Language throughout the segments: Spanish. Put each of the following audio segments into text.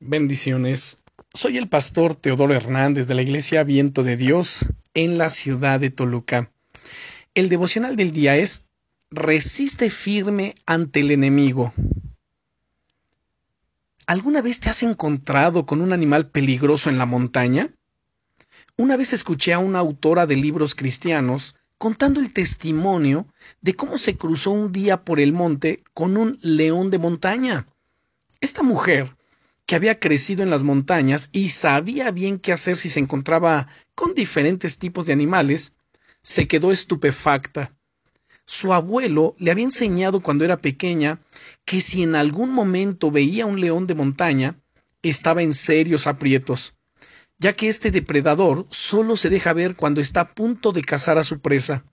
Bendiciones. Soy el pastor Teodoro Hernández de la Iglesia Viento de Dios en la ciudad de Toluca. El devocional del día es Resiste firme ante el enemigo. ¿Alguna vez te has encontrado con un animal peligroso en la montaña? Una vez escuché a una autora de libros cristianos contando el testimonio de cómo se cruzó un día por el monte con un león de montaña. Esta mujer que había crecido en las montañas y sabía bien qué hacer si se encontraba con diferentes tipos de animales, se quedó estupefacta. Su abuelo le había enseñado cuando era pequeña que si en algún momento veía un león de montaña, estaba en serios aprietos, ya que este depredador solo se deja ver cuando está a punto de cazar a su presa.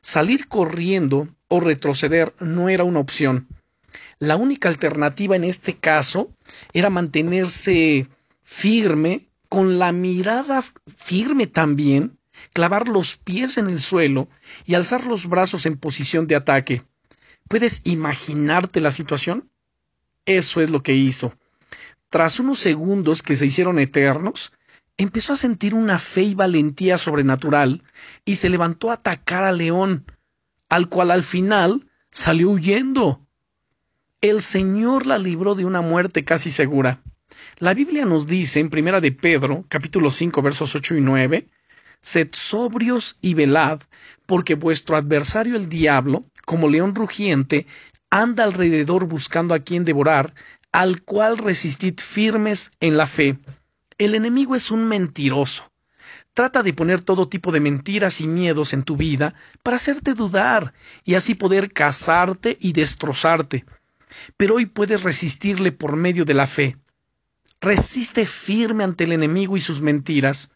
Salir corriendo o retroceder no era una opción. La única alternativa en este caso era mantenerse firme, con la mirada firme también, clavar los pies en el suelo y alzar los brazos en posición de ataque. ¿Puedes imaginarte la situación? Eso es lo que hizo. Tras unos segundos que se hicieron eternos, empezó a sentir una fe y valentía sobrenatural y se levantó a atacar al león, al cual al final salió huyendo el Señor la libró de una muerte casi segura. La Biblia nos dice en Primera de Pedro, capítulo 5, versos 8 y 9, Sed sobrios y velad, porque vuestro adversario el diablo, como león rugiente, anda alrededor buscando a quien devorar, al cual resistid firmes en la fe. El enemigo es un mentiroso. Trata de poner todo tipo de mentiras y miedos en tu vida para hacerte dudar y así poder casarte y destrozarte pero hoy puedes resistirle por medio de la fe. Resiste firme ante el enemigo y sus mentiras.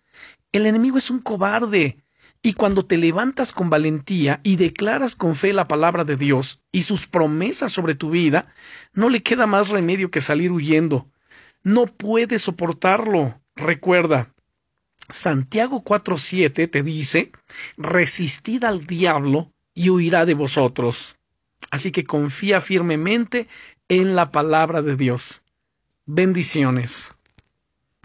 El enemigo es un cobarde, y cuando te levantas con valentía y declaras con fe la palabra de Dios y sus promesas sobre tu vida, no le queda más remedio que salir huyendo. No puedes soportarlo. Recuerda, Santiago 4:7 te dice, resistid al diablo y huirá de vosotros. Así que confía firmemente en la palabra de Dios. Bendiciones.